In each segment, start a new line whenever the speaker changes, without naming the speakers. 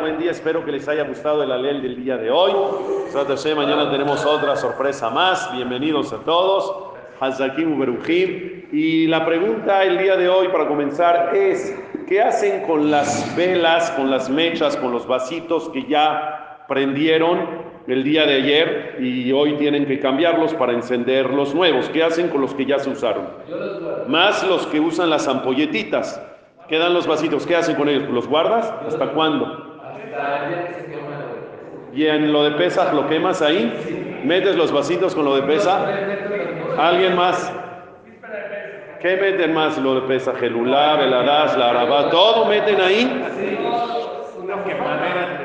buen día, espero que les haya gustado el alel del día de hoy. Mañana tenemos otra sorpresa más, bienvenidos a todos. Hazakim Uberujim. Y la pregunta el día de hoy para comenzar es, ¿qué hacen con las velas, con las mechas, con los vasitos que ya prendieron el día de ayer y hoy tienen que cambiarlos para encender los nuevos. ¿Qué hacen con los que ya se usaron? Más los que usan las ampolletitas. Quedan los vasitos. ¿Qué hacen con ellos? ¿Los guardas? ¿Hasta cuándo? Y en lo de pesas lo quemas ahí. ¿Metes los vasitos con lo de pesa? ¿Alguien más? ¿Qué meten más lo de pesa? Gelulá, velarás, la arabá, todo meten ahí.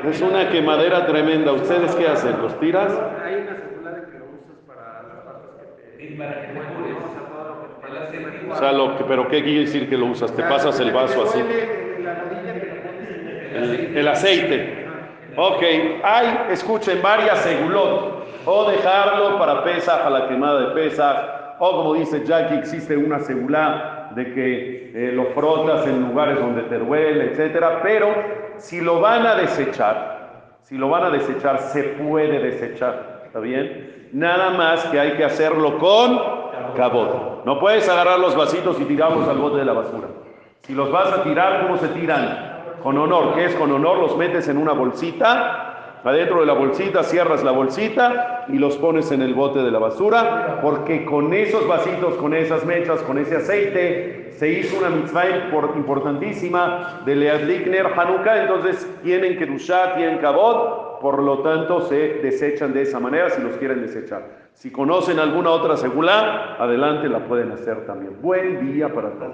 Es una quemadera tremenda. ¿Ustedes qué hacen? ¿Los tiras? Hay una celular que lo usas para las partes que te... O sea, lo que, pero ¿qué quiere decir que lo usas? Te pasas el vaso así. El, aceite. Ok, hay, escuchen, varias segulot. O dejarlo para pesa, para la quemada de pesa. O como dice Jackie, existe una segulá de que eh, lo frotas en lugares donde te duele, etcétera. Pero si lo van a desechar, si lo van a desechar, se puede desechar, ¿está bien? Nada más que hay que hacerlo con cabot. No puedes agarrar los vasitos y tirarlos al bote de la basura. Si los vas a tirar, ¿cómo se tiran? Con honor. ¿Qué es con honor? Los metes en una bolsita Adentro de la bolsita cierras la bolsita y los pones en el bote de la basura, porque con esos vasitos, con esas mechas, con ese aceite, se hizo una mitzvah importantísima de Leadlikner Hanukkah, entonces tienen que dushar, tienen cabot, por lo tanto se desechan de esa manera si los quieren desechar. Si conocen alguna otra segula, adelante la pueden hacer también. Buen día para todos.